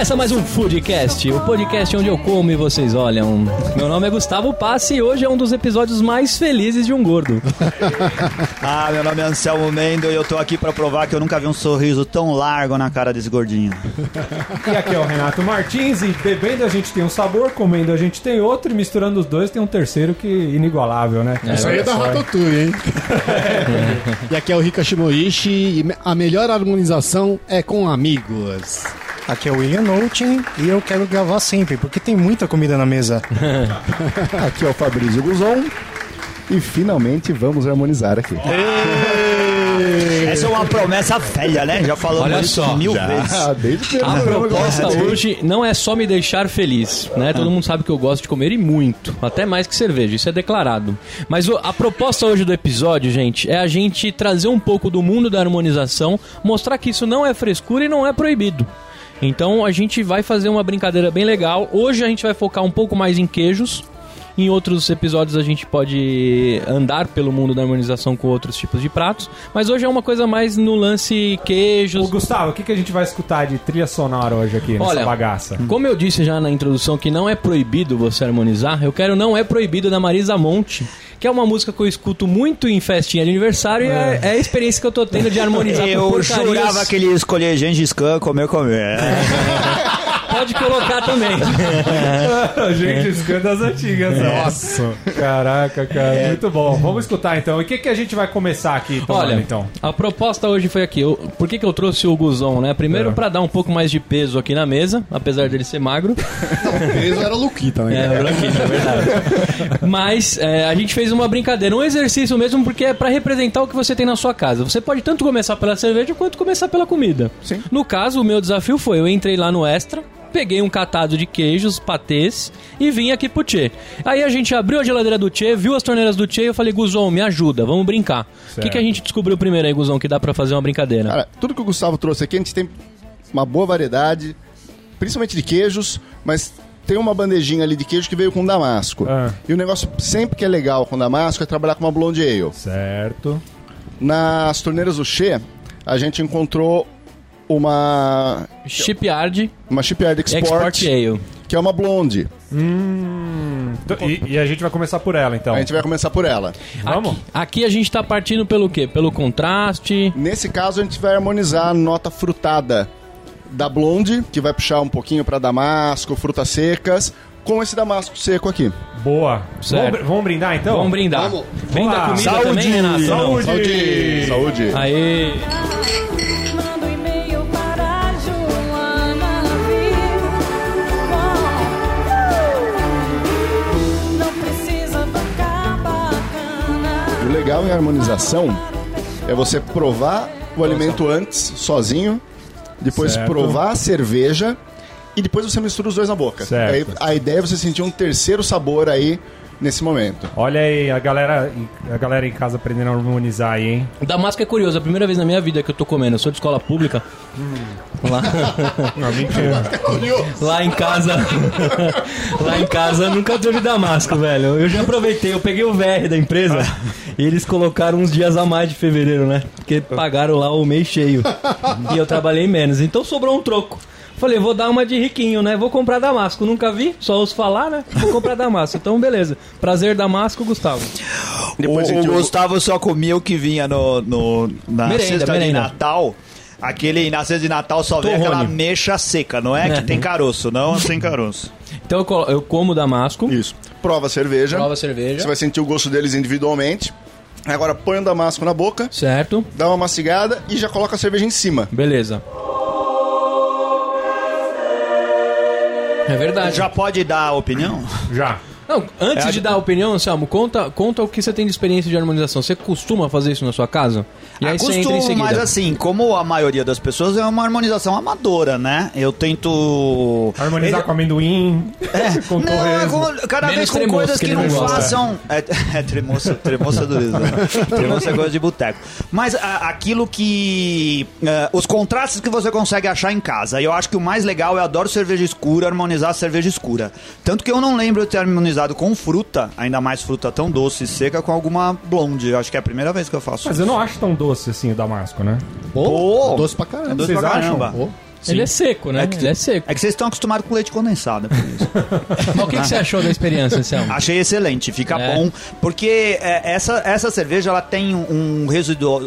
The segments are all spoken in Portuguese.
Começa mais um Foodcast, o podcast onde eu como e vocês olham. Meu nome é Gustavo Passe e hoje é um dos episódios mais felizes de um gordo. Ah, meu nome é Anselmo Mendo e eu tô aqui pra provar que eu nunca vi um sorriso tão largo na cara desse gordinho. E aqui é o Renato Martins e bebendo a gente tem um sabor, comendo a gente tem outro e misturando os dois tem um terceiro que inigualável, né? Isso aí é da Ratatouille, hein? e aqui é o Rika Shimoishi e a melhor harmonização é com amigos. Aqui é o William Noutin e eu quero gravar sempre, porque tem muita comida na mesa. Aqui é o Fabrício Guzon e finalmente vamos harmonizar aqui. Essa é uma promessa velha, né? Já falamos Olha isso só, mil Já, vezes. primeiro A proposta hoje não é só me deixar feliz, né? Todo mundo sabe que eu gosto de comer e muito, até mais que cerveja, isso é declarado. Mas a proposta hoje do episódio, gente, é a gente trazer um pouco do mundo da harmonização, mostrar que isso não é frescura e não é proibido. Então a gente vai fazer uma brincadeira bem legal. Hoje a gente vai focar um pouco mais em queijos. Em outros episódios a gente pode andar pelo mundo da harmonização com outros tipos de pratos, mas hoje é uma coisa mais no lance Ô, queijos, Gustavo, o que, que a gente vai escutar de trilha sonora hoje aqui nessa Olha, bagaça? Como eu disse já na introdução que não é proibido você harmonizar, eu quero Não É Proibido da Marisa Monte, que é uma música que eu escuto muito em festinha de aniversário e é, é a experiência que eu tô tendo de harmonizar com Eu jurava que ele ia escolher Gengis Khan, comer, comer. Pode colocar também. gente, escanda das antigas. Nossa. Caraca, cara. Muito bom. Vamos escutar então. E o que, que a gente vai começar aqui tomando, Olha, então? a proposta hoje foi aqui. Eu- por que, que eu trouxe o Guzon, né? Primeiro É. pra dar um pouco mais de peso aqui na mesa, apesar dele ser magro. O peso era o Luquita, né? É, branquinho, é verdade. Mas é, a gente fez uma brincadeira, um exercício mesmo, porque é pra representar o que você tem na sua casa. Você pode tanto começar pela cerveja quanto começar pela comida. Sim. No caso, o meu desafio foi: eu entrei lá no Extra. Peguei um catado de queijos, patês e vim aqui pro Tchê. Aí a gente abriu a geladeira do Tchê, viu as torneiras do Tchê e eu falei, Guzon, me ajuda, vamos brincar. O que, que a gente descobriu primeiro aí, Guzon, que dá pra fazer uma brincadeira? Cara, tudo que o Gustavo trouxe aqui, a gente tem uma boa variedade, principalmente de queijos, mas tem uma bandejinha ali de queijo que veio com damasco. Ah. E o negócio sempre que é legal com damasco é trabalhar com uma blonde ale. Certo. Nas torneiras do Che, a gente encontrou uma Shipyard uma Shipyard Export, Export Ale. que é uma blonde. Hum, t- e, e a gente vai começar por ela, então. A gente vai começar por ela. Vamos? Aqui, aqui a gente tá partindo pelo quê? Pelo contraste. Nesse caso, a gente vai harmonizar a nota frutada da blonde, que vai puxar um pouquinho para damasco, frutas secas, com esse damasco seco aqui. Boa. Certo. Vamos, vamos brindar, então? Vamos brindar. Vamos. Brinda Vamos lá. comida Saúde. também, Renato? Não. Saúde! Saúde! Aê! Legal em harmonização é você provar o alimento antes, sozinho, depois Certo. provar a cerveja e depois você mistura os dois na boca. Certo. Aí, a ideia é você sentir um terceiro sabor aí nesse momento. Olha aí, a galera, a galera em casa aprendendo a harmonizar aí, hein? O Damasco é curioso, é a primeira vez na minha vida que eu tô comendo. Eu sou de escola pública. Lá, Não, mentira. lá em casa. lá em casa nunca teve Damasco, velho. Eu já aproveitei, eu peguei o VR da empresa e eles colocaram uns dias a mais de fevereiro, né? Porque pagaram lá o mês cheio. E eu trabalhei menos. Então sobrou um troco. Falei, vou dar uma de riquinho, né? Vou comprar Damasco. Nunca vi, só ouço falar, né? Vou comprar Damasco. Então, beleza. Prazer, Damasco, Gustavo. Depois o, gente- o Gustavo só comia o que vinha no, no- na Merenda, cesta merenda. de Natal. Aquele na cesta de Natal só vem Torrone. aquela mecha seca, não é? É. Que tem caroço, não sem caroço. Então eu, colo- eu como Damasco, Isso. Prova a cerveja. prova a cerveja. Você vai sentir o gosto deles individualmente. Agora põe o damasco na boca, Certo? dá uma mastigada e já coloca a cerveja em cima. Beleza. É verdade. Já pode dar a opinião? Já. Não, antes É, de dar a opinião, Anselmo, conta, conta o que você tem de experiência de harmonização. Você costuma fazer isso na sua casa? E aí você entra em Costumo, mas assim, como a maioria das pessoas é uma harmonização amadora, né? Eu tento... Harmonizar Ele- com amendoim, com Não, é cada Menos vez com coisas que que, não, não gosta. façam. É, é tremoço, tremoço é dureza. Né? tremoço é coisa de boteco. Mas a- aquilo que. é, os contrastes que você consegue achar em casa. E eu acho que o mais legal é eu adoro cerveja escura, harmonizar cerveja escura. Tanto que eu não lembro de ter harmonizado com fruta, ainda mais fruta tão doce e seca, com alguma blonde. Eu acho que é a primeira vez que eu faço. Mas eu não acho tão doce assim o damasco, né? Pô, Doce pra caramba. é doce Vocês pra caramba. Pô. Ele é seco, né? É que- Ele é seco. É que vocês estão acostumados com leite condensado, é por isso. Mas o que, que você achou da experiência, Anselmo? Achei excelente, fica É. bom, porque é, essa, essa cerveja ela tem um, um residual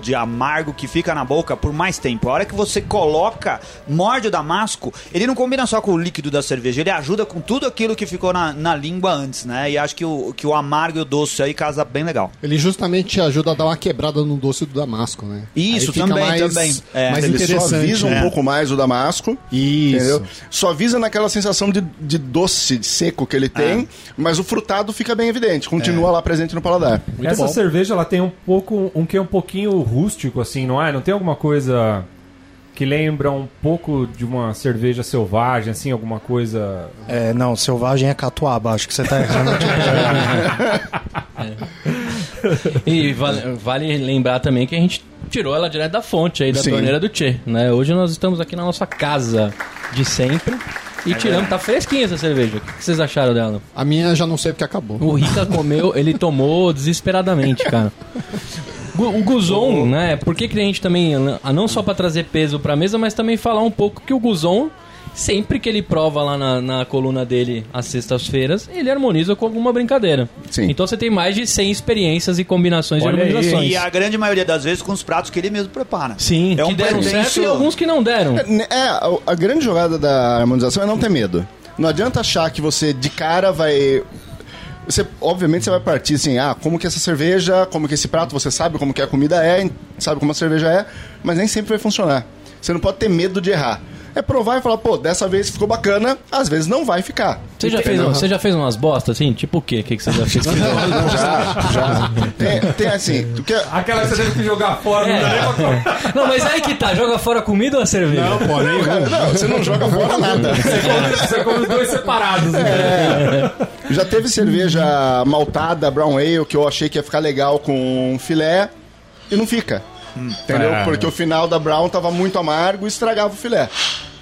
de amargo que fica na boca por mais tempo. A hora que você coloca, morde o damasco, ele não combina só com o líquido da cerveja, ele ajuda com tudo aquilo que ficou na, na língua antes, né? E acho que o, que o amargo e o doce aí casa bem legal. Ele justamente ajuda a dar uma quebrada no doce do Damasco, né? Isso, também, mais, também. É, mais Ele interessante. suaviza um É. pouco mais o damasco. Isso. Entendeu? Suaviza naquela sensação de, de doce, de seco que ele tem, mas o frutado fica bem evidente, continua lá presente no paladar. Muito Essa bom. cerveja ela tem um pouco, um que é um pouquinho rústico assim, não é? Não tem alguma coisa que lembra um pouco de uma cerveja selvagem, assim, alguma coisa. É, não, selvagem é catuaba, acho que você tá errando. E vale, vale lembrar também que a gente tirou ela direto da fonte aí, da Sim. torneira do Tchê, né? Hoje nós estamos aqui na nossa casa de sempre e tiramos, tá fresquinha essa cerveja. O que que vocês acharam dela? A minha já não sei porque acabou. O Rica comeu, ele tomou desesperadamente, cara. O Guzon, né? Por que, que a gente também, ah, não só pra trazer peso pra mesa, mas também falar um pouco que o Guzon, sempre que ele prova lá na, na coluna dele às sextas-feiras, ele harmoniza com alguma brincadeira. Sim. Então você tem mais de 100 experiências e combinações Olha de aí, harmonizações. E a grande maioria das vezes com os pratos que ele mesmo prepara. Sim, é que um deram pretenso- certo e alguns que não deram. É, a, a grande jogada da harmonização é não ter medo. Não adianta achar que você de cara vai. Você, obviamente você vai partir assim, ah, como que essa cerveja, como que esse prato, você sabe como que a comida é, sabe como a cerveja é, mas nem sempre vai funcionar. Você não pode ter medo de errar. É provar e falar, pô, dessa vez ficou bacana, às vezes não vai ficar. Você já, fez, você já fez umas bostas assim? Tipo o quê? O que, que você já fez? Já, já. Tem, tem assim, tu quer, Aquela que você teve que jogar fora, não dá nem pra comer. não, mas aí que tá. Joga fora a comida ou a cerveja? Não, pô, nem Cara, não, você não joga fora nada. Você come os dois separados. né? Já teve cerveja maltada, brown ale, que eu achei que ia ficar legal com filé e não fica. Entendeu? É. Porque o final da brown tava muito amargo e estragava o filé.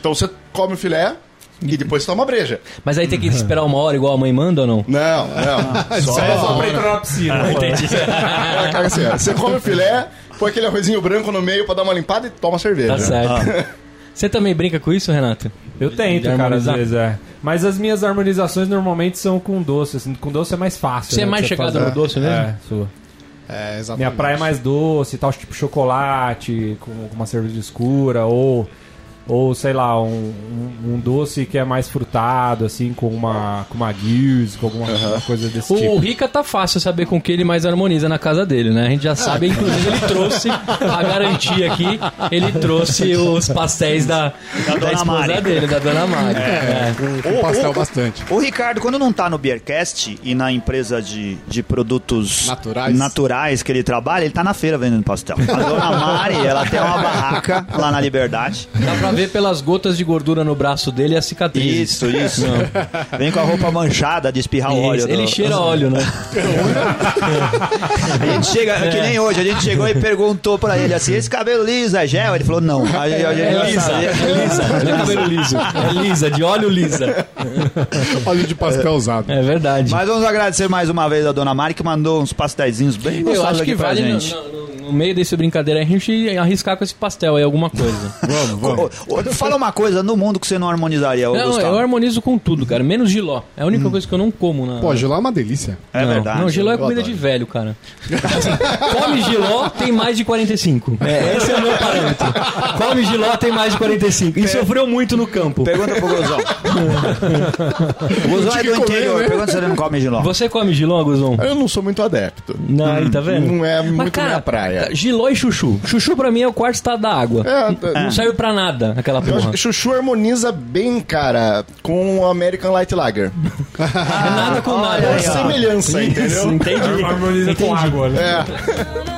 Então você come o filé e depois você toma a breja. Mas aí tem que esperar uma hora igual a mãe manda ou não? Não, não. Só, É só pra entrar na piscina. Entendi. É, cara, assim, você come o filé, põe aquele arrozinho branco no meio pra dar uma limpada e toma cerveja. Tá certo. Você também brinca com isso, Renato? Eu tento, cara, às vezes, é. Mas as minhas harmonizações normalmente são com doce, assim. Com doce é mais fácil. Você é né, mais de chegado no doce mesmo? É, sou. É, exatamente. Minha praia é mais doce, tal, tipo chocolate, com uma cerveja escura, ou, ou sei lá, um, um, um doce que é mais frutado, assim, com uma, com uma guise, com alguma uma coisa desse O tipo. Rica tá fácil saber com que ele mais harmoniza na casa dele, né? A gente já sabe, inclusive ele trouxe a garantia aqui, ele trouxe os pastéis da, da, Dona esposa Mari. dele, da Dona Mari. É. Com, com pastel bastante. O Ricardo, quando não tá no Beercast e na empresa de, de produtos Naturais. naturais que ele trabalha, ele tá na feira vendendo pastel. A dona Mari, ela tem uma barraca lá na Liberdade. Dá pra ver pelas gotas de gordura no braço dele e as cicatrizes. Isso, isso. Vem com a roupa manchada de espirrar o óleo. Isso, Ele do- cheira óleo, né? A gente chega, que nem hoje, a gente chegou e perguntou pra ele assim: esse cabelo liso é gel? Ele falou: não. Aí a gente É já lisa, é lisa, não é cabelo liso. É lisa, de óleo lisa. Óleo de pastel usado. É verdade. Mas vamos agradecer mais uma vez a dona Mari que mandou uns pastéisinhos bem Eu gostosos acho aqui que pra vale no, gente. no- no meio desse brincadeira aí, a gente arriscar com esse pastel aí alguma coisa. Vamos, vamos. Fala uma coisa no mundo que você não harmonizaria, Não, Gustavo. eu harmonizo com tudo, cara. Menos giló. É a única coisa que eu não como na. Pô, gelá é uma delícia. É não, verdade. Não, giló é comida adoro. de velho, cara. Assim, come giló, tem mais de 45. É, esse é o meu parâmetro. Come giló, tem mais de 45. E sofreu muito no campo. Pergunta pro Guzão. o Guzão é do interior. né? Pergunta se ele não come giló. Você come giló, Guzon? Eu não sou muito adepto. Não, aí, tá vendo? Não é Mas, muito cara, minha praia. Giló e chuchu. Chuchu pra mim é o quarto estado da água. É, Não serve pra nada aquela porra. chuchu harmoniza bem, cara, com o American Light Lager. É nada com nada. É semelhança, entendeu? Entendi. Harmoniza com água, né? É.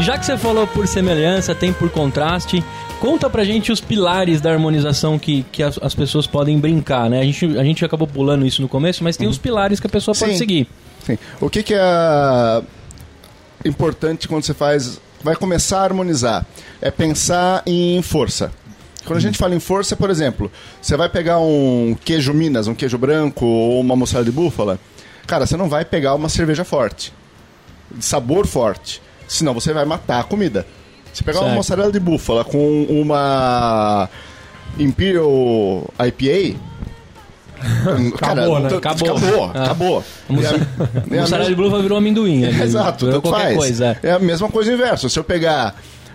Já que você falou por semelhança, tem por contraste, conta pra gente os pilares da harmonização que, que as, as pessoas podem brincar, né? A gente, a gente acabou pulando isso no começo, mas tem os pilares que a pessoa pode Sim. seguir. Sim. O que, que é importante quando você faz. Vai começar a harmonizar? É pensar em força. Quando a gente fala em força, por exemplo, você vai pegar um queijo Minas, um queijo branco ou uma moçada de búfala, cara, você não vai pegar uma cerveja forte, de sabor forte, senão você vai matar a comida. Se pegar uma Certo. mozzarella de búfala com uma Imperial IPA, cara, Acabou, né? t- Acabou. acabou, Ah. acabou. É é Mussarela de blufa virou amendoim. ali. Exato, virou qualquer faz. coisa. é. É a mesma coisa inverso. Se eu pegar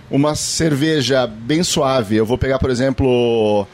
uma cerveja bem suave, eu vou pegar, por exemplo,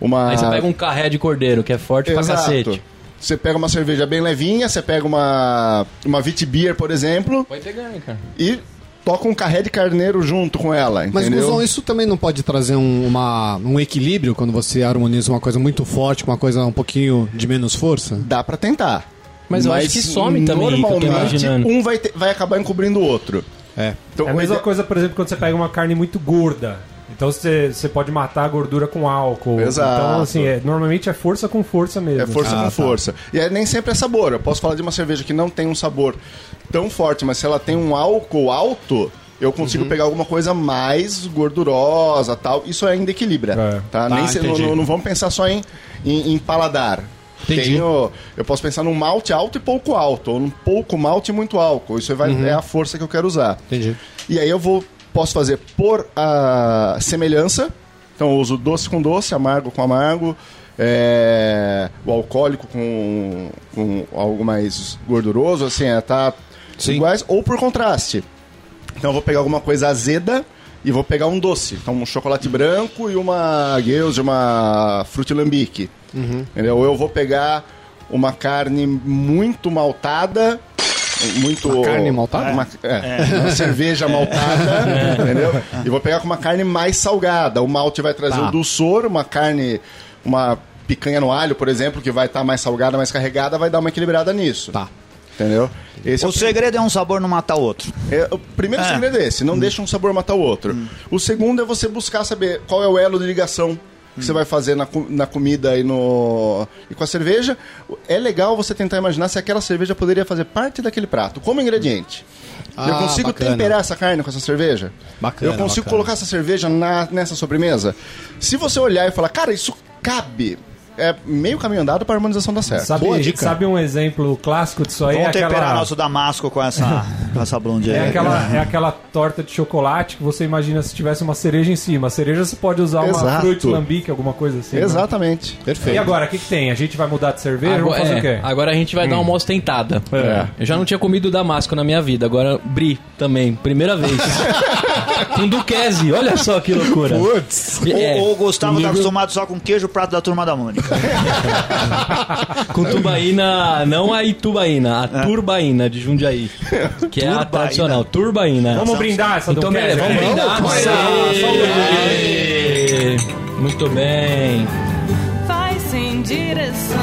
uma. Aí você pega um carré de cordeiro, que é forte pra Exato. cacete. Você pega uma cerveja bem levinha, você pega uma uma Vitibir, por exemplo, Vai pegando, cara. e toca um carré de carneiro junto com ela, Mas, entendeu? Guzão, isso também não pode trazer um, uma- um equilíbrio quando você harmoniza uma coisa muito forte com uma coisa um pouquinho de menos força? Dá pra tentar. Mas eu acho que some também, Normalmente, um vai, ter- vai acabar encobrindo o outro. É. Então, É a mesma coisa, por exemplo, quando você pega uma carne muito gorda. Então você, você pode matar a gordura com álcool. Exato. Então, assim, é- normalmente é força com força mesmo. É força Ah, com tá. força. E aí nem sempre é sabor. Eu posso falar de uma cerveja que não tem um sabor tão forte, mas se ela tem um álcool alto, eu Uhum. consigo pegar alguma coisa mais gordurosa tal. Isso ainda equilibra. É. Tá? Tá, nem se- não- não vamos pensar só em, em, em paladar. Entendi. Tenho, eu posso pensar num malte alto e pouco alto, ou num pouco malte e muito álcool. Isso vai, Uhum. é a força que eu quero usar. Entendi. E aí eu vou posso fazer por a semelhança. Então eu uso doce com doce, amargo com amargo, é, o alcoólico com, com algo mais gorduroso, assim, é, tá Sim. iguais, ou por contraste. Então eu vou pegar alguma coisa azeda e vou pegar um doce. Então um chocolate branco e uma gueuse, uma frutilambique. Entendeu? Ou eu vou pegar uma carne muito maltada, muito... Uma carne maltada? Uma, é, uma cerveja maltada, entendeu? E vou pegar com uma carne mais salgada. O malte vai trazer Tá. o dulçor, uma carne, uma picanha no alho, por exemplo, que vai estar mais salgada, mais carregada, vai dar uma equilibrada nisso. Tá. Entendeu? Esse é O segredo é um sabor não matar o outro. é, o primeiro É. segredo é esse, não deixa um sabor matar o outro. O segundo é você buscar saber qual é o elo de ligação que você vai fazer na, na comida e, no, e com a cerveja. É legal você tentar imaginar se aquela cerveja poderia fazer parte daquele prato, como ingrediente. eu Ah, consigo bacana. temperar essa carne com essa cerveja? Bacana, Eu consigo bacana. colocar essa cerveja na, nessa sobremesa? Se você olhar e falar, cara, isso cabe, é meio caminho andado para a harmonização da certo. Sabe, Boa dica. sabe um exemplo clássico disso aí? Vamos é temperar aquela, nosso damasco com essa, com essa blonde aí. é, aquela, é aquela torta de chocolate que você imagina se tivesse uma cereja em cima. A cereja você pode usar uma Exato. fruit lambique, alguma coisa assim. né? Exatamente. Perfeito. E agora, o que, que tem? A gente vai mudar de cerveja? Agora, Vamos fazer é, o quê? agora a gente vai dar uma ostentada. É. Eu já não tinha comido damasco na minha vida, agora brie também, primeira vez. com duquese, olha só que loucura. Putz. É, O, o Gustavo tá nível- acostumado só com queijo prato da turma da Mônica. Com tubaína, não a itubaína, a turbaína de Jundiaí. Que é a tradicional, turbaína. Vamos brindar essa Então, beleza, vamos brindar. Aê! Muito bem. Vai sem direção,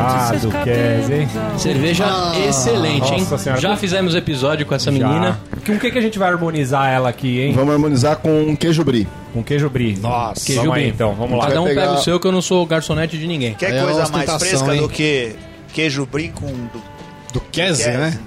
Ah, Duquesne, hein? Cerveja excelente, hein? Nossa senhora. Já fizemos episódio com essa Já. menina. Com o que, que a gente vai harmonizar ela aqui, hein? Vamos harmonizar com queijo brie. Com queijo brie. Nossa. Queijo Vamos aí, brie. então, vamos lá. Cada um Vai pega pegar- o seu, que eu não sou garçonete de ninguém. Quer É coisa mais ostentação, fresca hein? do que queijo brie com... Do... Do Kese, Kese. né?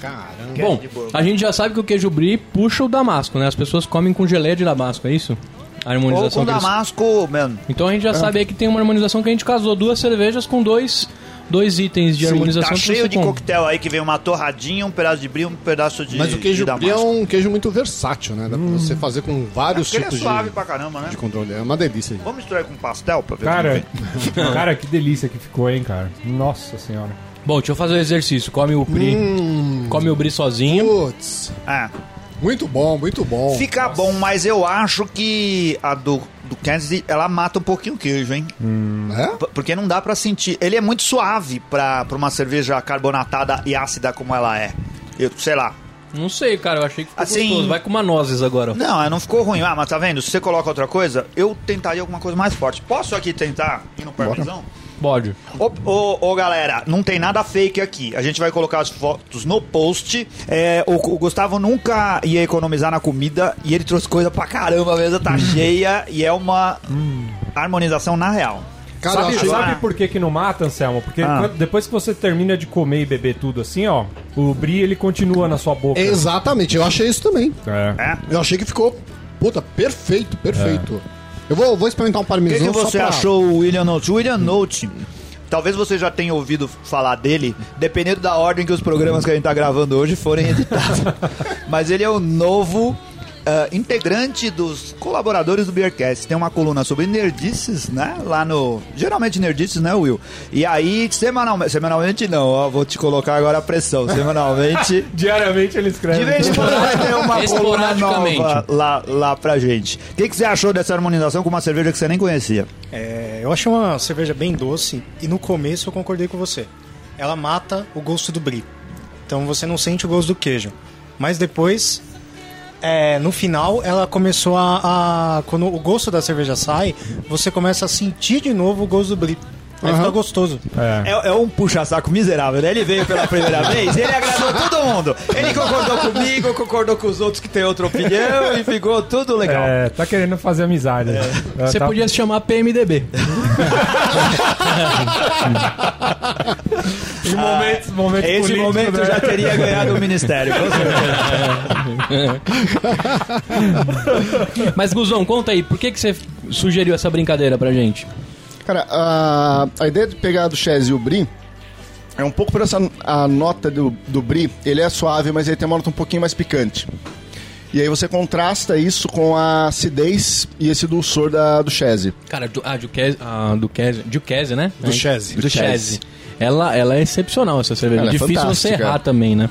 Caramba. Bom, de boa. a gente já sabe que o queijo brie puxa o damasco, né? As pessoas comem com geleia de damasco, é isso? A Ou harmonização com que eles- damasco, mano. Então a gente já sabe aí que tem uma harmonização que a gente casou duas cervejas com dois, dois itens de harmonização Tá cheio de compra. coquetel aí que vem uma torradinha, um pedaço de brie, um pedaço de Mas o queijo brie é um queijo muito versátil, né? Dá pra você fazer com vários ele é tipos suave de, pra caramba, né? de controle. É uma delícia. Vamos misturar com pastel pra ver Cara, como vem? cara, que delícia que ficou, hein, cara? Nossa senhora. Bom, deixa eu fazer o exercício. Come o brie, Hum. come o brie sozinho. Putz. É. Muito bom, muito bom. Fica bom, mas eu acho que a do Kansas, ela mata um pouquinho o queijo, hein? É? P- Porque não dá pra sentir. Ele é muito suave pra, pra uma cerveja carbonatada e ácida como ela é. Eu, sei lá. Não sei, cara, eu achei que ficou Assim- gostoso. Vai com uma nozes agora. Não, não ficou ruim. Ah, mas tá vendo? Se você coloca outra coisa, eu tentaria alguma coisa mais forte. Posso aqui tentar ir no parmesão? Pode. Ô, ô, ô, galera, não tem nada fake aqui. A gente vai colocar as fotos no post. É, o, o Gustavo nunca ia economizar na comida e ele trouxe coisa pra caramba. A mesa tá cheia e é uma harmonização na real. Cara, sabe, achei- sabe por que que não mata, Anselmo? Porque Ah. depois que você termina de comer e beber tudo assim, ó, o brie ele continua na sua boca. Exatamente, eu achei isso também. É. É? Eu achei que ficou, puta, perfeito, perfeito. Eu vou, vou experimentar um O que, parmesão que você pra- achou o William Note? O William Note, talvez você já tenha ouvido falar dele, dependendo da ordem que os programas que a gente tá gravando hoje forem editados. Mas ele é o novo ah, integrante dos colaboradores do Beercast. Tem uma coluna sobre nerdices, né? Lá no. Geralmente nerdices, né, Will? E aí, semanalmente. Semanalmente não, ó, vou te colocar agora a pressão. Semanalmente. Diariamente ele escreve. De vez em quando vai ter uma coluna nova lá, lá pra gente. O que, que você achou dessa harmonização com uma cerveja que você nem conhecia? É, eu achei uma cerveja bem doce e no começo eu concordei com você. Ela mata o gosto do brie. Então você não sente o gosto do queijo. Mas depois, é, no final, ela começou a, a- Quando o gosto da cerveja sai, você começa a sentir de novo o gosto do brie. Aí fica gostoso. É. É, é um puxa-saco miserável, né? Ele veio pela primeira vez, ele agradou todo mundo. Ele concordou comigo, concordou com os outros que têm outra opinião e ficou tudo legal. É, tá querendo fazer amizade. É, Você tá- podia se chamar PMDB. Em momentos, momentos Esse momento né? já teria ganhado o ministério, com certeza. Mas, Guzão, conta aí, por que, que você sugeriu essa brincadeira pra gente? Cara, a, a ideia de pegar do Chaz e o Brie é um pouco por essa a nota do, do Brie. Ele é suave, mas ele tem uma nota um pouquinho mais picante. E aí você contrasta isso com a acidez e esse dulçor da, do Chaz. Cara, do, ah, Duquesne, ah, Duquesne, Duquesne, né? Do Chese. Do Chese. Ela, ela é excepcional, essa cerveja. Ela é Difícil você fantástica. errar também, né?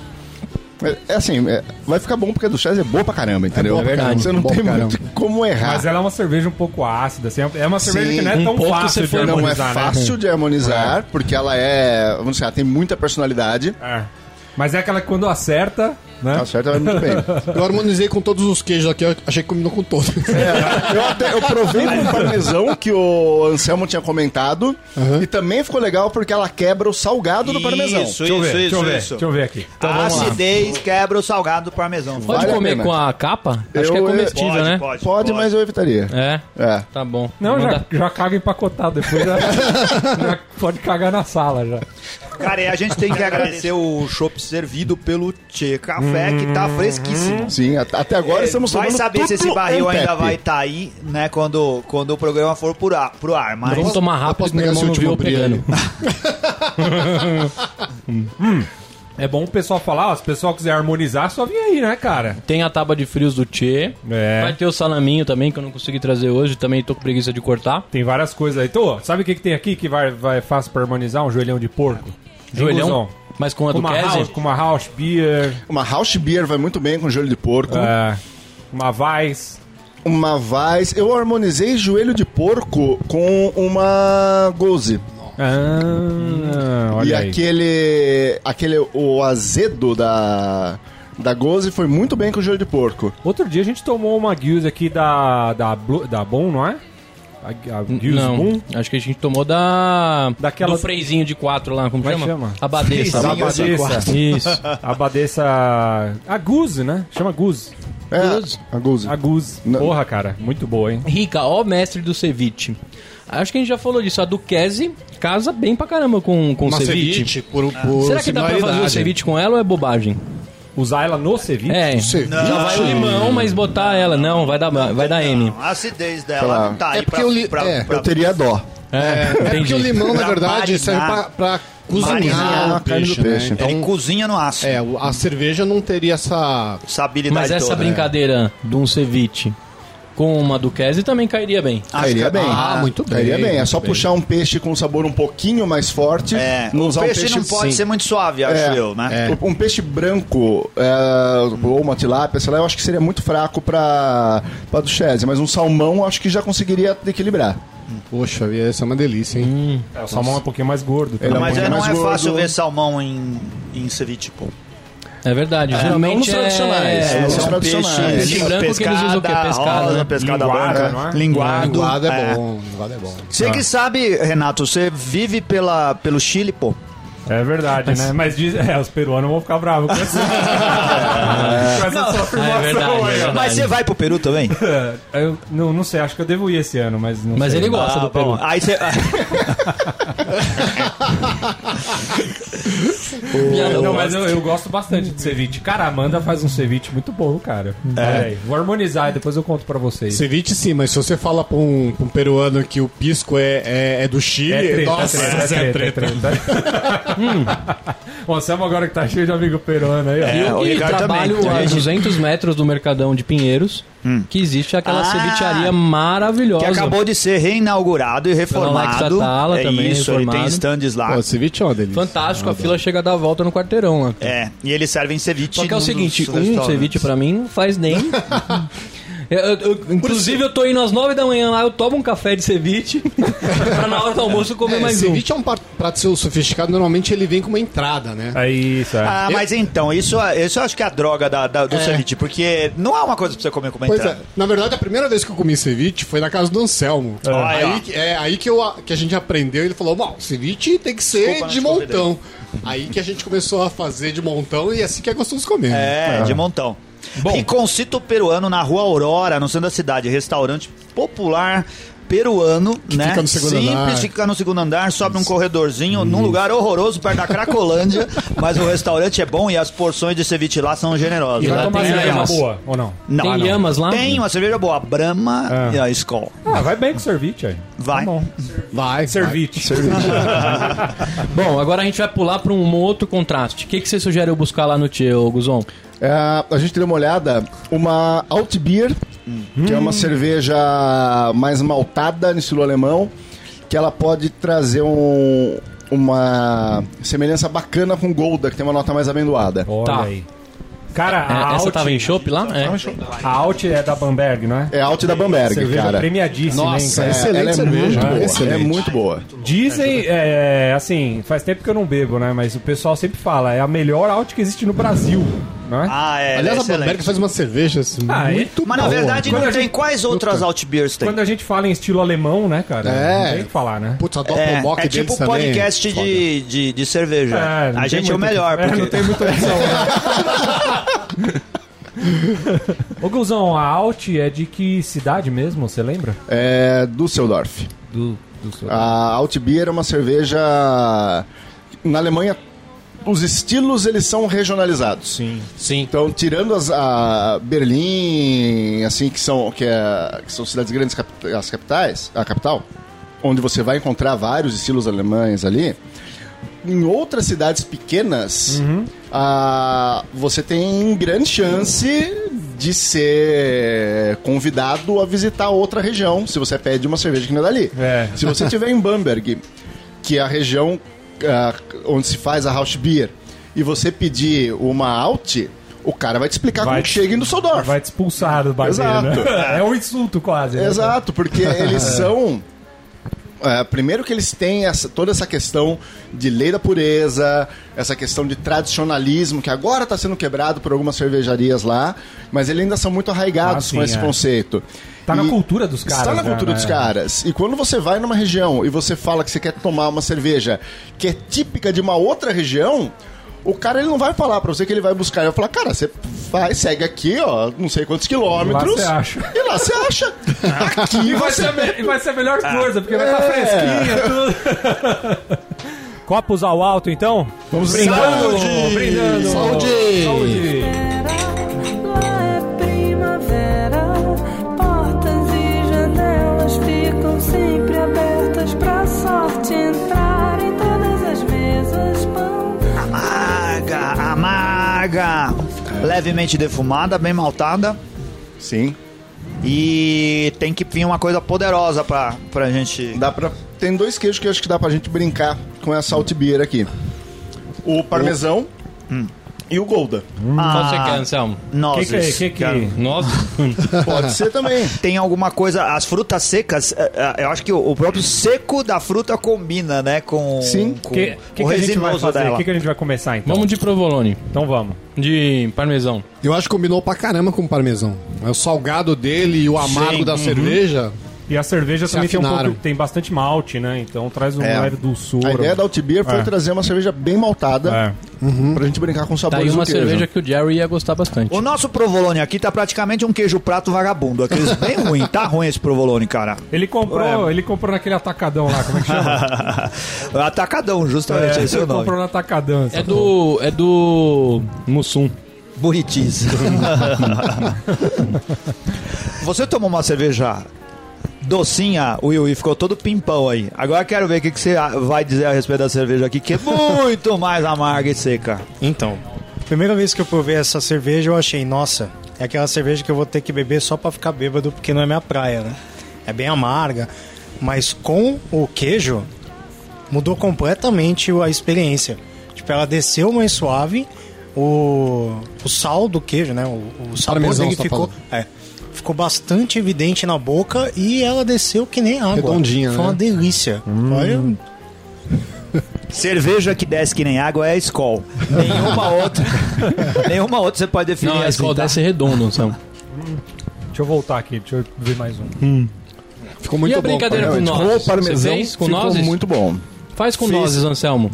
É, é assim, é, vai ficar bom porque a do Chaz é boa pra caramba, entendeu? boa pra caramba. Você não tem muito como errar. Mas ela é uma cerveja um pouco ácida, assim, é uma cerveja Sim, que não é um tão pouco fácil você de foi- não é harmonizar, né? fácil de harmonizar, porque ela é. Vamos dizer, ela tem muita personalidade. É. Mas é aquela que quando acerta, né? Certo, vai muito bem. Eu harmonizei com todos os queijos aqui, eu achei que combinou com todos. É, eu, até, eu provei com o parmesão que o Anselmo tinha comentado. E também ficou legal porque ela quebra o salgado do parmesão. Isso, Deixa eu ver, isso, deixa eu isso, ver, isso. deixa eu ver aqui. Então a acidez quebra o salgado do parmesão. Pode Vale comer com a capa? Acho Eu- que é comestível, Pode, né? pode, Pode, mas eu evitaria. É, É. tá bom. Não, já, já caga empacotado, depois já, já pode cagar na sala já. Cara, e a gente tem que agradecer o chopp servido pelo Tchê Café, que tá fresquíssimo. Sim, at- até agora estamos vai saber se esse barril ainda vai estar aí, né, quando, quando o programa for pro ar, pro ar mas... Vamos tomar rápido, meu irmão não último viu pegando. aí? É bom o pessoal falar, ó, se o pessoal quiser harmonizar, só vem aí, né, cara? Tem a tábua de frios do Tchê. É. Vai ter o salaminho também, que eu não consegui trazer hoje. Também tô com preguiça de cortar. Tem várias coisas aí. Então, ó, sabe o que, que tem aqui que vai, vai fácil pra harmonizar? Um joelhão de porco. Joelhão? Inclusão. Mas com a Com house, com uma house beer, Uma house beer vai muito bem com joelho de porco. é, uma Weiss. Uma Weiss. Eu harmonizei joelho de porco com uma Goze. Ah, e olha aí. aquele. aquele. O azedo da. Da Goze foi muito bem com joelho de porco. Outro dia a gente tomou uma Guild aqui da, da, da Bon, não é? A, a Não, Boom? acho que a gente tomou da... Daquela- Do freizinho de quatro lá, como, Como é que chama? chama? Abadesa. A Abadesa. Isso. A Abadesa... A Guze, né? Chama Guze. É, a Goze. A Guze. Não. Porra, cara. Muito boa, hein? Rica, ó mestre do ceviche. Acho que a gente já falou disso. A Duquesne casa bem pra caramba com, com Uma ceviche. ceviche, por, por Será que dá pra fazer o ceviche com ela ou é bobagem? Usar ela no ceviche? É, Ceviche. já vai o limão, mas botar ela. Não, vai dar, vai dar M. A acidez dela lá. não tá aí É porque pra, o li- pra- é, pra- Eu teria dó. É, É porque entendi. o limão, na Pra verdade, serve pra, marinar. pra cozinhar Marinar o a carne do peixe, né? peixe. Então, Ele cozinha no aço. é, o- a cerveja não teria essa... Essa habilidade Mas essa toda. brincadeira de um ceviche com uma Duquesne também cairia bem. Cairia que- bem. Ah, muito bem. Cairia bem. É só bem. puxar um peixe com um sabor um pouquinho mais forte. É, não o usar peixe, um peixe não pode sim. ser muito suave, acho É, eu, né? Um peixe branco é, ou uma tilápia, sei lá, eu acho que seria muito fraco pra, pra duchese, mas um salmão eu acho que já conseguiria equilibrar. Poxa, essa é uma delícia, hein? É, o salmão é um pouquinho mais gordo. É Mas é, não mais é gordo. fácil ver salmão em, em ceviche, pô. É verdade. não nos Geralmente tradicionais, é... não nos são tradicionais. Peixe branco que eles usam o quê? Pescada, rosa, né? pescada Linguada, branca, não é? linguado. Linguado é, é. bom, linguado é bom. Você que sabe, Renato, você vive pela, pelo Chile, pô. É verdade, né? Mas diz, é, os peruanos vão ficar bravos com essa, com essa sua afirmação. verdade, é verdade. Mas você vai pro Peru também? Eu não, não sei, acho que eu devo ir esse ano, mas não Mas sei. ele gosta Ah, do Peru. bom. Aí você. Não, mas eu, eu gosto bastante de ceviche. Cara, a Amanda faz um ceviche muito bom, cara. É. Aí. Vou harmonizar e depois eu conto pra vocês. Ceviche sim, mas se você fala pra um, pra um peruano que o pisco é, é, é do Chile, É treta, nossa, é treta, é treta, é treta. O Anselmo agora que tá cheio de amigo peruano aí, ó. É, Eu o que trabalho também. a Tem gente- 200 metros do Mercadão de Pinheiros, que existe aquela Ah, cevicharia maravilhosa. Que acabou de ser reinaugurado e reformado. É também isso, ele tem reformado. stands lá. Pô, ceviche é uma delícia. Fantástico, a fila chega a dar a volta no quarteirão lá. É, e eles servem ceviche. Só que é o seguinte, um ceviche pra mim não faz nem... Eu- eu- eu- inclusive, eu tô indo às 9 da manhã lá, eu tomo um café de ceviche pra na hora do almoço comer É, mais um. ceviche é um prato seu sofisticado, normalmente ele vem com uma entrada, né? É isso, é. Ah, mas então, isso, isso eu acho que é a droga da, da- do É. ceviche, porque não é uma coisa pra você comer com uma Pois é, entrada. na verdade a primeira vez que eu comi ceviche foi na casa do Anselmo. Ah, aí, é aí que, eu, que a gente aprendeu, ele falou, bom, ceviche tem que ser Desculpa, de te convidei." montão. Aí que a gente começou a fazer de montão e assim que é gostoso comer. É, de montão. Riconcito peruano na rua Aurora, no centro da cidade. Restaurante popular peruano, né? fica no segundo Simples, andar. fica no segundo andar, sobe um corredorzinho, num lugar horroroso, perto da Cracolândia. mas o restaurante é bom e as porções de ceviche lá são generosas. E lá tem cerveja boa, ou não? Não, Tem ah, não. Yamas lá? Tem uma cerveja boa, a Brahma Ah. e a Skol. Ah, vai bem com ceviche aí. Vai. Tá bom. Vai, Ceviche. Bom, agora a gente vai pular pra um outro contraste. O que, que você sugere eu buscar lá no Tio, Guzon? É, a gente deu uma olhada, uma Altbier, que é uma cerveja mais maltada, no estilo alemão, que ela pode trazer um- uma semelhança bacana com Golda, que tem uma nota mais amendoada. Olha Tá. aí. Cara, É, a essa Alt, tava em chopp lá? É. a Alt é da Bamberg, não é? É Alt da Bamberg, cerveja cara. premiadíssima, Nossa, hein, cara? é excelente ela é cerveja, muito né? boa. Excelente. É muito boa. Dizem, é, assim, faz tempo que eu não bebo, né? Mas o pessoal sempre fala, é a melhor Alt que existe no Brasil, não é? Ah, é. Aliás, é a Bamberg faz umas cervejas Ah, é? muito Mas na verdade Quando não tem. gente- Quais outras Altbeers tem? Quando a gente fala em estilo alemão, né, cara? É. Não tem o que falar, né? Putz, a É, Doppelbock é deles tipo também. podcast de, de, de cerveja. É, a gente é o melhor, é, porque não tem muita opção, né? Ô, Guzão, a Alt é de que cidade mesmo, você lembra? É Düsseldorf. Do, do seu... A Altbier é uma cerveja... Na Alemanha, os estilos, eles são regionalizados. Sim. Sim. Então, tirando as, a Berlim, assim, que são, que, é, que são cidades grandes, cap- as capitais, a capital, onde você vai encontrar vários estilos alemães ali, em outras cidades pequenas, ah, você tem grande chance de ser convidado a visitar outra região, se você pede uma cerveja que não é dali. É. Se você estiver em Bamberg, que é a região onde se faz a House Beer, e você pedir uma Alt, o cara vai te explicar Vai como te- chega em Düsseldorf. Vai te expulsar do barbeiro, Exato. né? É um insulto quase. né? Exato, porque eles são. é, primeiro que eles têm essa- toda essa questão de lei da pureza, essa questão de tradicionalismo, que agora está sendo quebrado por algumas cervejarias lá, mas eles ainda são muito arraigados Ah, sim, com esse é. conceito. Tá na E- cultura dos caras. Está na né, cultura né? dos caras. E quando você vai numa região e você fala que você quer tomar uma cerveja que é típica de uma outra região, o cara ele não vai falar pra você que ele vai buscar. Ele vai falar, cara, você vai, segue aqui, ó, não sei quantos quilômetros. Lá você acha. E lá você acha. Aqui E vai, você ser e vai ser a melhor coisa, porque vai estar É. fresquinha, tudo. Copos ao alto, então? Vamos brindando, Saúde! brindando. Saúde! Saúde! Amarga, levemente defumada, bem maltada. Sim. E tem que vir uma coisa poderosa pra, pra gente. Dá pra... Tem dois queijos que eu acho que dá pra gente brincar com essa Alt Beer aqui. O parmesão e o Golda. Qual você quer, Anselmo? Que Nozes. que, é- que, que... Nossa. Pode ser também. Tem alguma coisa. As frutas secas, eh, eh, eu acho que o, o próprio seco da fruta combina, né? Com, Sim. com Que, que, o que a gente vai resinoso fazer? O dela. que, que a gente vai começar, então? Vamos de provolone. Então vamos. De parmesão. Eu acho que combinou pra caramba com o parmesão. É o salgado dele e o amargo Sim, da uhum. cerveja. E a cerveja Se também tem, um pouco, tem bastante malte, né? Então traz um É. leve dulçor. A ideia da Altbier foi É. trazer uma cerveja bem maltada É. pra gente brincar com Tá sabores aí uma queijo. cerveja que o Jerry ia gostar bastante. O nosso provolone aqui tá praticamente um queijo prato vagabundo. Aqueles bem ruim. Tá ruim esse provolone, cara. Ele comprou, ele comprou naquele atacadão lá, como é que chama? Atacadão, justamente, esse é o ele nome. comprou no atacadão. É do. É do. Mussum. Burritice. Você tomou uma cerveja docinha, Will, e ficou todo pimpão aí. Agora quero ver o que, que você vai dizer a respeito da cerveja aqui, que é muito mais amarga e seca. Então, primeira vez que eu provei essa cerveja, eu achei, nossa, é aquela cerveja que eu vou ter que beber só pra ficar bêbado, porque não é minha praia, né? É bem amarga, mas com o queijo, mudou completamente a experiência. Tipo, ela desceu mais suave, o, o sal do queijo, né? O, o sabor dele tá ficou, é, ficou bastante evidente na boca e ela desceu que nem água. Redondinha, Foi né? uma delícia. Olha, Cerveja que desce que nem água é a Skol. Nenhuma outra. nenhuma outra você pode definir Não, a assim, escola tá? desce redondo, Sam. Deixa eu voltar aqui, deixa eu ver mais um. Ficou muito e a bom. brincadeira com Realmente, com parmesão fez com ficou nozes? muito bom. Faz com Fiz. nozes, Anselmo.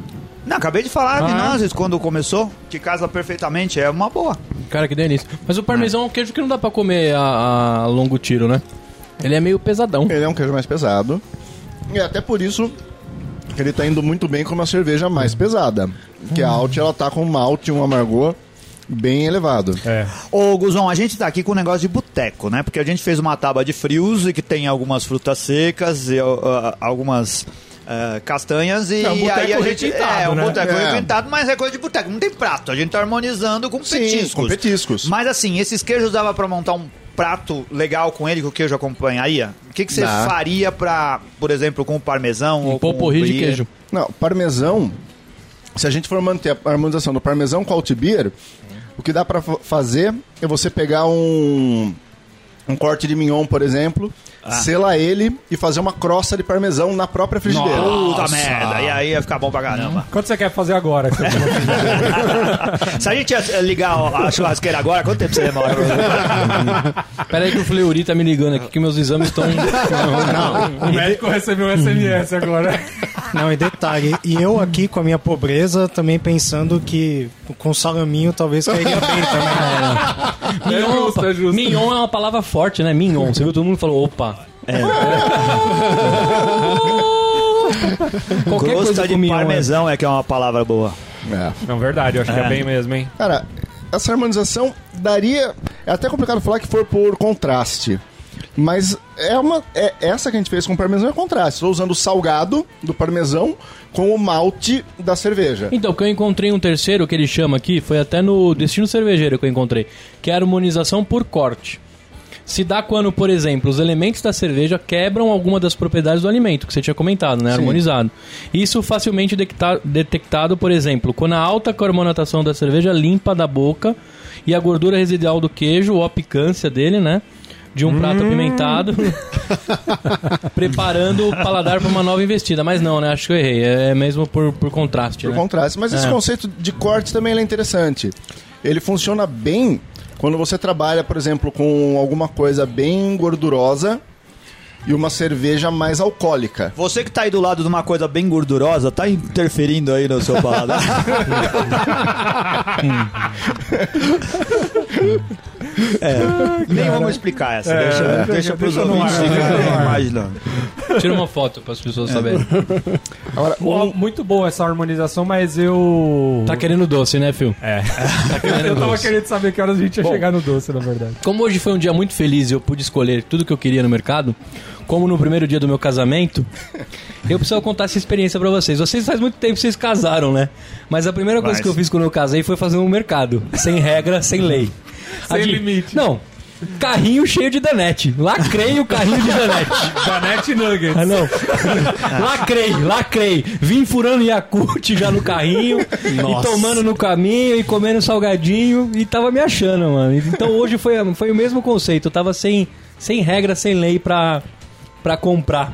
Não, acabei de falar de Ah, é? nozes quando começou, que casa perfeitamente, é uma boa. Cara, que delícia. Mas o parmesão é um queijo que não dá pra comer a, a longo tiro, né? Ele é meio pesadão. Ele é um queijo mais pesado. E até por isso que ele tá indo muito bem com uma cerveja mais pesada. Que a Alt ela tá com um malte e um amargor bem elevado. É. Ô, Guzão, a gente tá aqui com um negócio de boteco, né? Porque a gente fez uma tábua de frios e que tem algumas frutas secas e ó, algumas ah, castanhas e É um boteco aí a gente requintado, é um né? boteco É. requintado, mas é coisa de boteco, não tem prato. A gente tá harmonizando com Sim, petiscos. com petiscos. Mas assim, esses queijos dava pra montar um prato legal com ele que o queijo acompanharia? O que que você Dá. faria pra, por exemplo, com o parmesão Um ou com o poporri de queijo. Não, parmesão. Se a gente for manter a harmonização do parmesão com Alt Beer, o que dá pra fa- fazer é você pegar um um corte de mignon, por exemplo, selar ele e fazer uma crosta de parmesão na própria frigideira. Puta merda, e aí ia ficar bom pra caramba. Quanto você quer fazer agora? Se a gente ia ligar a churrasqueira agora, quanto tempo você demora? Pera aí que o Fleury tá me ligando aqui que meus exames estão... o médico recebeu um SMS agora. Não, e detalhe, e eu aqui com a minha pobreza também pensando que com salaminho talvez cairia bem também. Mignon, É justo, é justo. Mignon é uma palavra forte, né? Mignon. Você viu? Todo mundo falou, opa. É. Qualquer coisa de mignon, é. parmesão é que é uma palavra boa. É. Não, verdade, eu acho que é bem mesmo, hein? Cara, essa harmonização daria. É até complicado falar que for por contraste. Mas é uma. É, essa que a gente fez com o parmesão é contraste. Estou usando o salgado do parmesão com o malte da cerveja. Então, que eu encontrei um terceiro que ele chama aqui, foi até no Destino Cervejeiro que eu encontrei, que é a harmonização por corte. Se dá quando, por exemplo, os elementos da cerveja quebram alguma das propriedades do alimento, que você tinha comentado, né? Sim. Harmonizado. Isso facilmente detecta- detectado, por exemplo, quando a alta carbonatação da cerveja limpa da boca e a gordura residual do queijo, ou a picância dele, né? De um prato apimentado, preparando o paladar para uma nova investida. Mas não, né? Acho que eu errei. É mesmo por, por contraste, Por né? contraste. Mas esse É. conceito de corte também é interessante. Ele funciona bem quando você trabalha, por exemplo, com alguma coisa bem gordurosa e uma cerveja mais alcoólica. Você que tá aí do lado de uma coisa bem gordurosa, tá interferindo aí no seu paladar? é, nem vamos explicar essa, deixa, deixa pros deixa no ouvintes ar, ficarem imaginando. Tira uma foto para as pessoas saberem. Agora, Muito boa essa harmonização, mas eu. Tá querendo doce, né, Phil? É. eu tava doce. querendo saber que horas a gente ia Bom. chegar no doce, na verdade. Como hoje foi um dia muito feliz e eu pude escolher tudo que eu queria no mercado, como no primeiro dia do meu casamento, eu preciso contar essa experiência pra vocês. Vocês faz muito tempo que vocês casaram, né? Mas a primeira coisa Mas- que eu fiz quando eu casei foi fazer um mercado, sem regra, sem lei. Sem A de- limite. Não. Carrinho cheio de danete. Lacrei o carrinho de danete. Danete Nuggets. Ah, não. lacrei, lacrei. Vim furando Yakult já no carrinho, e tomando no caminho, e comendo salgadinho, e tava me achando, mano. Então hoje foi, foi o mesmo conceito. Eu tava sem, sem regra, sem lei pra, pra comprar.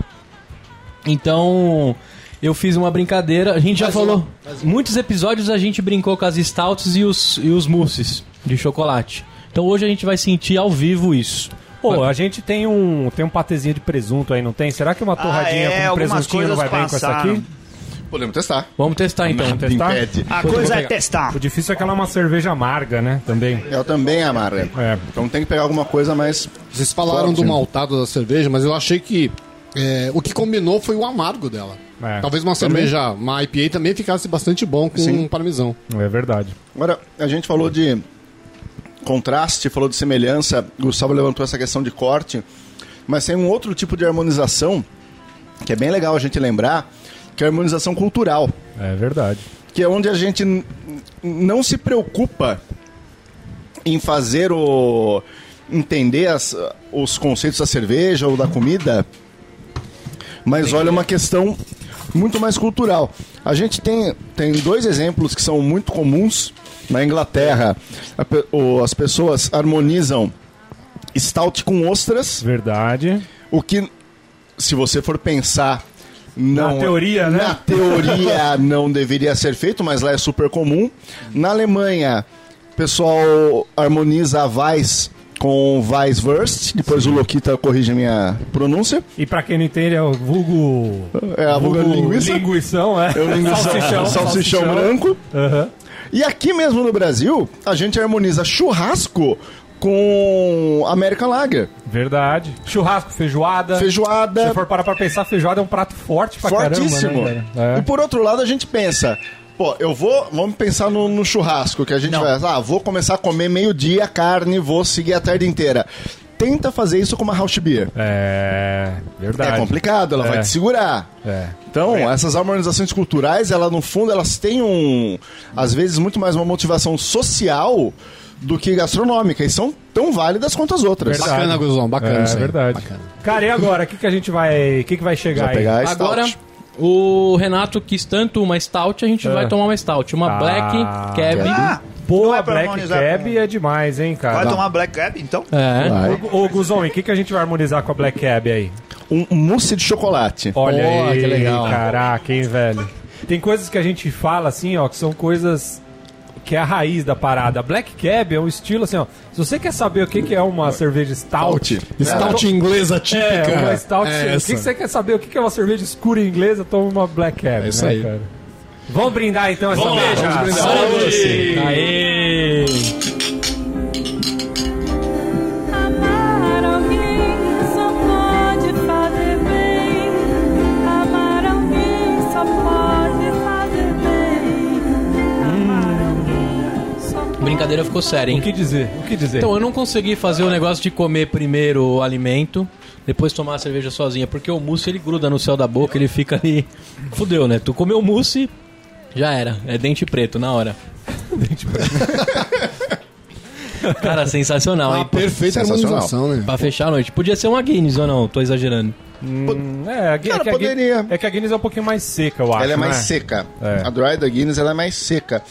Então, eu fiz uma brincadeira. A gente já falou. Muitos episódios a gente brincou com as stouts e os, e os mousses de chocolate. Então hoje a gente vai sentir ao vivo isso. Pô, a gente tem um, tem um patezinho de presunto aí, não tem? Será que uma torradinha é, com presuntinho não vai coisas bem com essa passaram. aqui? Podemos testar. Vamos testar então. Vamos testar? Impede. A coisa é testar. O difícil é que ela é uma cerveja amarga, né? Também. Eu também amarga. É. Então tem que pegar alguma coisa mais. Vocês falaram Forte. do maltado da cerveja, mas eu achei que é, o que combinou foi o amargo dela. É. Talvez uma cerveja, uma IPA também ficasse bastante bom com Sim. um parmesão. É verdade. Agora, a gente falou de contraste, falou de semelhança, Gustavo levantou essa questão de corte, mas tem um outro tipo de harmonização que é bem legal a gente lembrar, que é a harmonização cultural, É verdade. que é onde a gente não se preocupa em fazer o entender as- os conceitos da cerveja ou da comida, mas olha uma questão muito mais cultural. A gente tem, tem dois exemplos que são muito comuns na Inglaterra. A o- as pessoas harmonizam stout com ostras, Verdade. o que, se você for pensar. Não, Na teoria, né? Na teoria não deveria ser feito, mas lá é super comum. Na Alemanha, o pessoal harmoniza a Weiss com Weisswurst. Depois o Lokita corrige a minha pronúncia. E pra quem não entende, é o vulgo... É a vulga linguiça. Linguição, é. É o linguição, Salsichão. salsichão branco. Aham. E aqui mesmo no Brasil, a gente harmoniza churrasco com American Lager. Verdade. Churrasco, feijoada. Feijoada. Se for parar pra pensar, feijoada é um prato forte pra Fortíssimo. caramba, né, cara? E É. por outro lado, a gente pensa, pô, eu vou, vamos pensar no, no churrasco, que a gente Não. vai, ah, vou começar a comer meio-dia carne, vou seguir a tarde inteira. Tenta fazer isso com uma house beer. É, verdade. É complicado, ela É. vai te segurar. É. Então, essas harmonizações culturais, ela no fundo, elas têm um, às vezes, muito mais uma motivação social do que gastronômica, e são tão válidas quanto as outras. Verdade. Bacana, Guzão, bacana É isso aí. verdade. Bacana. Cara, e agora? O que, que a gente vai. O que, que vai chegar Vai aí? pegar a stout. Agora, o Renato quis tanto uma stout, a gente É. vai tomar uma stout. Uma Ah. Black Cab. Ah, Pô, não a é Black Cab com- é demais, hein, cara? Vai tomar Black Cab, então? É. Ô, Guzon, e o que, que a gente vai harmonizar com a Black Cab aí? Um, um mousse de chocolate. Olha aí, que legal. caraca, hein, velho. Tem coisas que a gente fala assim, ó, que são coisas que é a raiz da parada. A Black Cab é um estilo assim, ó. Se você quer saber o que, que é uma cerveja stout, Stout inglesa típica. é, uma stout, É o que, que você quer saber o que, que é uma cerveja escura inglesa, toma uma Black Cab, É isso né, aí. cara? Vamos brindar então essa Vamos lá, cerveja. vamos brindar. Saúde! Saúde! Aê! Brincadeira ficou séria, O hein? que dizer? O que dizer? Então, eu não consegui fazer o negócio de comer primeiro o alimento, depois tomar a cerveja sozinha, porque o mousse ele gruda no céu da boca, ele fica ali. Fudeu, né? Tu comeu mousse, já era. É dente preto na hora. dente preto. Cara, sensacional, hein? perfeita Sensacional. harmonização, né? Pra fechar a noite. Podia ser uma Guinness ou não? Tô exagerando. Hum, é, a, Gui- Cara, é que a Gui- poderia. é que a Guinness é um pouquinho mais seca, eu acho. Ela é mais né? seca. É. A dry da Guinness ela é mais seca.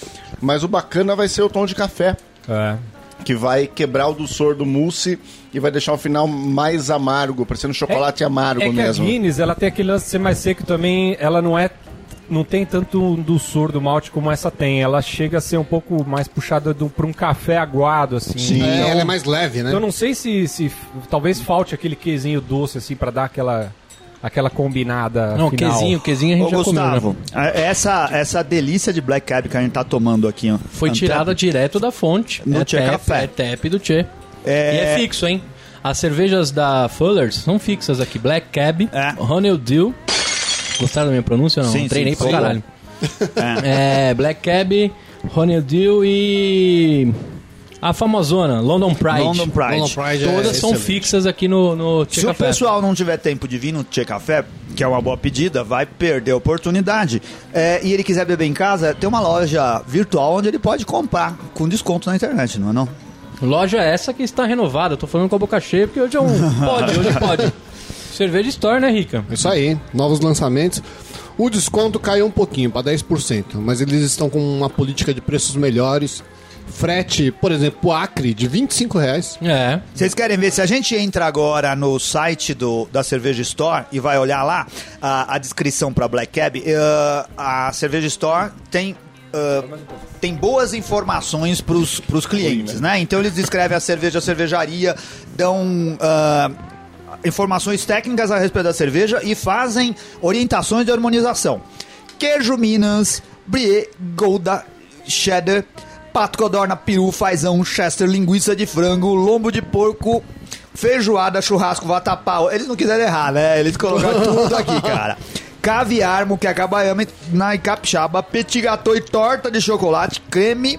Mas o bacana vai ser o tom de café, É. que vai quebrar o doçor do mousse e vai deixar o final mais amargo, parecendo chocolate amargo É que mesmo. a Guinness, ela tem aquele lance de ser mais seco também, ela não é não tem tanto um doçor do malte como essa tem. Ela chega a ser um pouco mais puxada pra um café aguado, assim. Sim. É, Então, ela é mais leve, né? então eu não sei se, se talvez falte aquele quezinho doce, assim, pra dar aquela, aquela combinada Não, final. quezinho, quezinho a gente Ô, já comeu, Gustavo, né? a- essa, essa delícia de Black Cab que a gente tá tomando aqui, ó. Foi Antep, tirada direto da fonte. No é Tchê tap, Café. É tap do Tchê. É- E é fixo, hein? As cervejas da Fuller's são fixas aqui. Black Cab, É. Honeydew. Gostaram da minha pronúncia ou não? Sim, Treinei sim, pra sim. caralho. É, Black Cab, Honeydew e... A famosona, London Pride. London Pride. London Pride é Todas são excelente. fixas aqui no, no Tchê Se o pessoal não tiver tempo de vir no Tchê Café, que é uma boa pedida, vai perder a oportunidade. É, e ele quiser beber em casa, tem uma loja virtual onde ele pode comprar com desconto na internet, não é não? Loja essa que está renovada. Tô falando com a boca cheia porque hoje é um... pode, hoje pode. Cerveja Store, né, Rica? Isso aí, novos lançamentos. O desconto caiu um pouquinho, para 10%, mas eles estão com uma política de preços melhores. Frete, por exemplo, Acre, de 25 reais. É. Vocês querem ver? Se a gente entra agora no site do, da Cerveja Store e vai olhar lá a, a descrição para Black Cab, eh, a Cerveja Store tem ah, tem boas informações para os clientes, né? Então eles descrevem a cerveja, a cervejaria, dão ah, informações técnicas a respeito da cerveja e fazem orientações de harmonização. Queijo Minas, Brie, Gouda, Cheddar, pato codorna, peru, fazão, chester, linguiça de frango, lombo de porco, feijoada, churrasco, vatapau. Eles não quiseram errar, né? Eles colocaram tudo aqui, cara. Caviar, moqueca baiana, na capixaba, petit gâteau e torta de chocolate, creme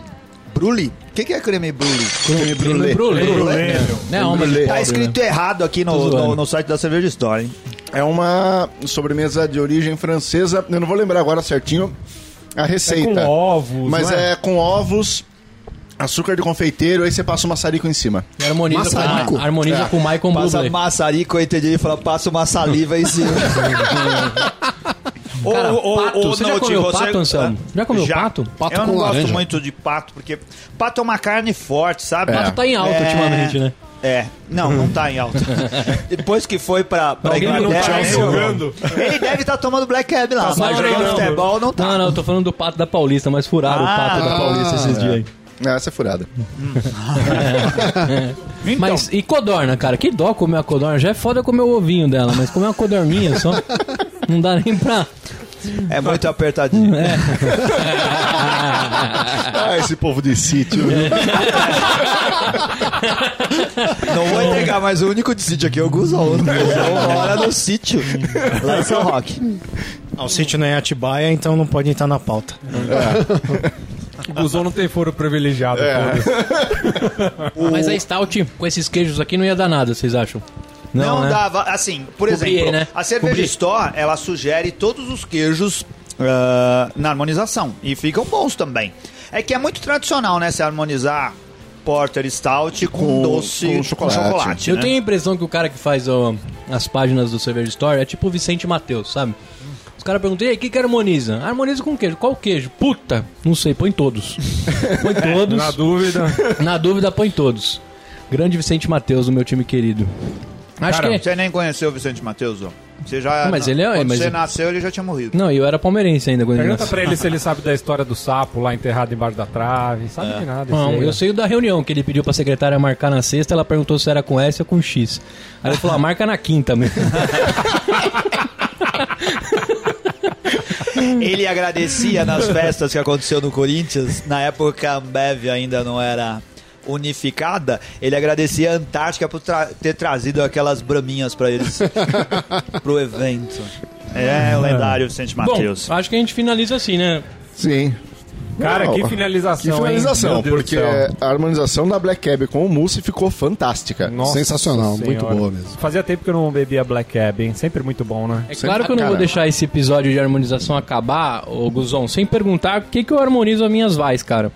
brulee. O que, que é creme brulee? Creme brulee. Brulé. Não, mas Tá escrito errado aqui no, no, no site da Cerveja Store, hein? É uma sobremesa de origem francesa. Eu não vou lembrar agora certinho a receita. É com ovos, Mas não é? é? com ovos, açúcar de confeiteiro, aí você passa o maçarico em cima. harmoniza, Maçarico? com, harmoniza com o Michael Passa Bublé. maçarico, eu entendi. Ele falou, passa uma saliva em cima. Ou- Cara, ou- pato, ou você já não, comeu tipo, pato, Anselmo? Já comeu pato? Pato eu não gosto laranja. muito de pato, porque pato é uma carne forte, sabe? Pato tá em alta É. ultimamente, né? É, não, não tá em alta. Depois que foi pra, pra Alguém não Inglaterra, tá ele- jogando. ele deve estar tomando Black Cab lá, mas jogando futebol não tá. Não, não, eu tô falando do pato da Paulista, mas furaram Ah, o pato da Paulista esses dias aí. Ah, essa é furada. Então, Mas e codorna, cara? Que dó comer a codorna. Já é foda comer o ovinho dela, mas comer uma codorninha só. Não dá nem pra. É muito apertadinho. Ah, esse povo de sítio. Não vou entregar, mas o único de sítio aqui é o Guzão. O Guzão mora no sítio, lá em São Roque. Ah, o sítio não é Atibaia, então não pode entrar na pauta. O Guzão não tem foro privilegiado. foda-se. Mas a stout com esses queijos aqui não ia dar nada, vocês acham? Não, né? dava, assim, por Cobrir, exemplo, né? a cerveja Cobrir. Store, ela sugere todos os queijos ah, na harmonização e ficam bons também. É que é muito tradicional, né, se harmonizar Porter Stout com, Com- doce com com chocolate. chocolate. Eu né? tenho a impressão que o cara que faz ó, as páginas do Cerveja Store é tipo o Vicente Matheus, sabe? Os caras perguntam, e aí, o que que harmoniza? Harmoniza com queijo. Qual queijo? Puta, não sei, põe todos. Põe todos. Na dúvida. Na dúvida, põe todos. Grande Vicente Matheus, o meu time querido. Acho Cara, que... Você nem conheceu o Vicente Matheus, ó. Você já. Ah, mas ele é- Quando mas você ele- nasceu, ele já tinha morrido. Não, eu era palmeirense ainda quando ele Pergunta nasceu. pra ele se ele sabe da história do sapo lá enterrado embaixo da trave. Sabe de nada. Não, eu sei o da reunião que ele pediu pra secretária marcar na sexta, ela perguntou se era com S ou com X. Aí ele falou, ah, marca na quinta mesmo. Ele agradecia nas festas que aconteceu no Corinthians, na época a Ambev ainda não era unificada, ele agradecia a Antártica por tra- ter trazido aquelas braminhas pra eles pro evento. É o lendário Vicente Bom, Matheus. acho que a gente finaliza assim, né? Sim. Cara, Não, que finalização, Que finalização, porque a harmonização da Black Cab com o mousse ficou fantástica. Nossa Sensacional, muito Senhora. boa mesmo. Fazia tempo que eu não bebia Black Cab, hein? Sempre muito bom, né? É claro que eu não vou deixar esse episódio de harmonização acabar, ô Guzon, sem perguntar por que, que eu harmonizo as minhas vais, cara.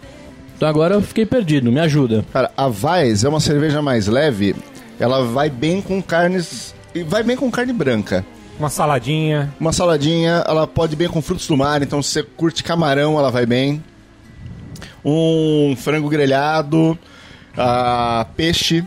Então agora eu fiquei perdido, me ajuda. Cara, a Weiss é uma cerveja mais leve, ela vai bem com carnes... e Vai bem com carne branca. Uma saladinha. Uma saladinha, ela pode ir bem com frutos do mar, então se você curte camarão, ela vai bem. Um frango grelhado, ah, peixe,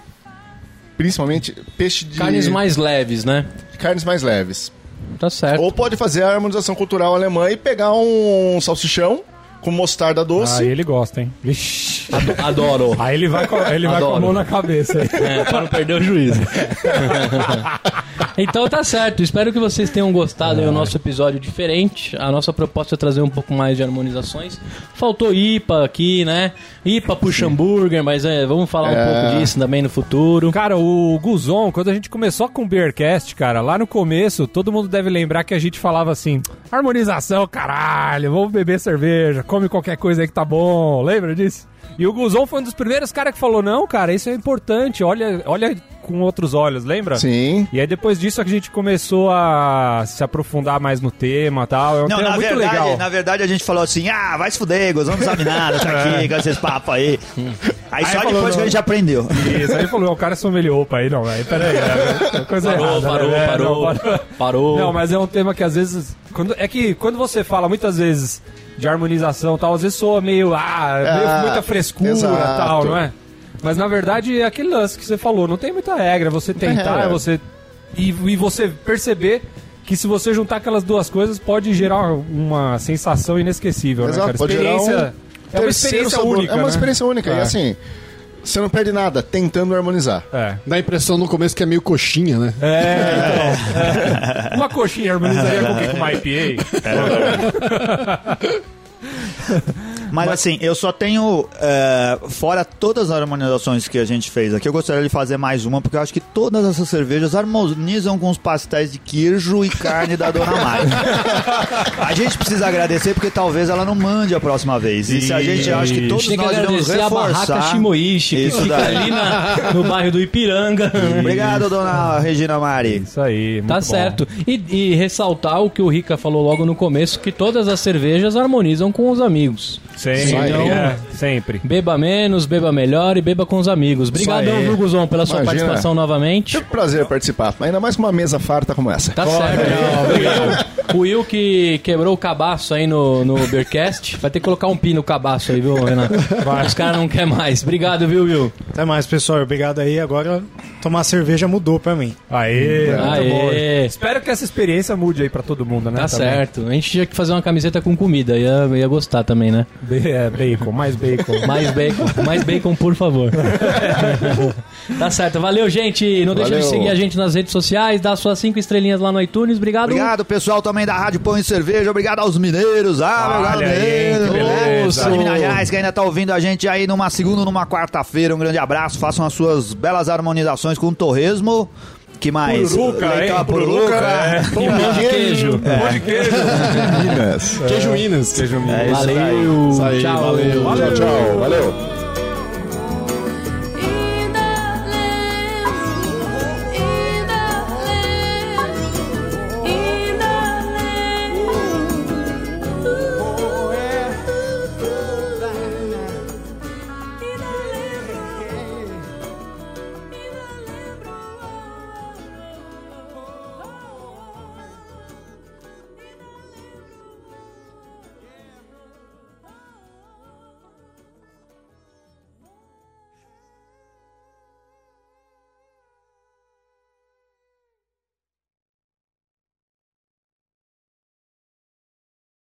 principalmente peixe de Carnes mais leves, né? carnes mais leves. Tá certo. Ou pode fazer a harmonização cultural alemã e pegar um salsichão com mostarda doce. Aí ele gosta, hein? Vixe. Ado- Adoro. Aí ele vai com, ele vai com a mão na cabeça. É, para não perder o juízo. então tá certo. Espero que vocês tenham gostado aí do nosso episódio diferente. A nossa proposta é trazer um pouco mais de harmonizações. Faltou IPA aqui, né? IPA puxa hambúrguer, mas é, vamos falar um É. pouco disso também no futuro. Cara, o Guzon, quando a gente começou com o Beercast, cara, lá no começo, todo mundo deve lembrar que a gente falava assim: harmonização, caralho, vamos beber cerveja, come qualquer coisa aí que tá bom. Lembra disso? E o Guzon foi um dos primeiros caras que falou: não, cara, isso é importante, olha, olha com outros olhos, lembra? Sim. E aí depois disso a gente começou a se aprofundar mais no tema e tal. É um Não, tema na muito verdade, legal. na verdade a gente falou assim: ah, vai se fuder, Gozão não sabe nada, tá aqui, com esses papos aí. Aí só falou, depois que a gente aprendeu. Isso, aí ele falou, o cara é sommelier, opa, aí não, aí peraí, é coisa Parou, errada, parou, né? parou, Não, parou. parou. Não, mas é um tema que às vezes. Quando, é que quando você fala muitas vezes de harmonização e tal, às vezes soa meio. Ah, meio Ah, muita frescura e exato. tal, não é? Mas na verdade é aquele lance que você falou, não tem muita regra, você tentar, regra. você. E, e você perceber que se você juntar aquelas duas coisas pode gerar uma sensação inesquecível, Exato, né, cara? gerar um Experiência, é uma experiência única, É uma né? experiência única. E É. assim, você não perde nada tentando harmonizar. É. Dá a impressão no começo que é meio coxinha, né? É, então. Uma coxinha harmonizaria com o quê? Com uma IPA? Mas, assim, eu só tenho. é, fora todas as harmonizações que a gente fez aqui, eu gostaria de fazer mais uma, porque eu acho que todas essas cervejas harmonizam com os pastéis de queijo e carne da Dona Mari. a gente precisa agradecer porque talvez ela não mande a próxima vez. E se a gente acha que todos nós devemos agradecer a barraca reforçar. Shimoishi, que Isso fica daí. ali na- no bairro do Ipiranga. Obrigado, Dona Regina Mari. Isso aí, muito Tá bom. certo. E, e ressaltar o que o Rica falou logo no começo, que todas as cervejas harmonizam com os amigos. Sempre, Então- é, sempre. Beba menos, beba melhor e beba com os amigos. Obrigadão, aí. viu, Guzon, pela sua Imagina. participação novamente. É um prazer participar, ainda mais com uma mesa farta como essa. Tá certo. Obrigado. O Will que quebrou o cabaço aí no, no Beercast, vai ter que colocar um pi no cabaço aí, viu, Renato? Os caras não querem mais. Obrigado, viu, Will? Até mais, pessoal. Obrigado aí. Agora, tomar cerveja mudou pra mim. Aê, muito bom. Aê. Espero que essa experiência mude aí pra todo mundo, né? Tá também. certo. A gente tinha que fazer uma camiseta com comida, ia, ia gostar também, né? Be- é, bacon, mais bacon. Mais bacon, mais bacon, por favor. tá certo. Valeu, gente. Não deixa de Valeu. seguir a gente nas redes sociais, dá suas cinco estrelinhas lá no iTunes. Obrigado. Obrigado, pessoal, também da Rádio Pão e Cerveja. Obrigado aos mineiros. Ah, meu galo Olha aí. De Minas Gerais, que ainda tá ouvindo a gente aí numa segunda ou numa quarta-feira. Um grande abraço. Façam as suas belas harmonizações com torresmo. Que mais? Pururuca, Leitão hein? pururuca. É. E pão de queijo. Pão de queijo. Minas. Queijo Minas. Queijo É isso aí. Valeu. Isso aí, Tchau. valeu. Tchau, tchau. Valeu.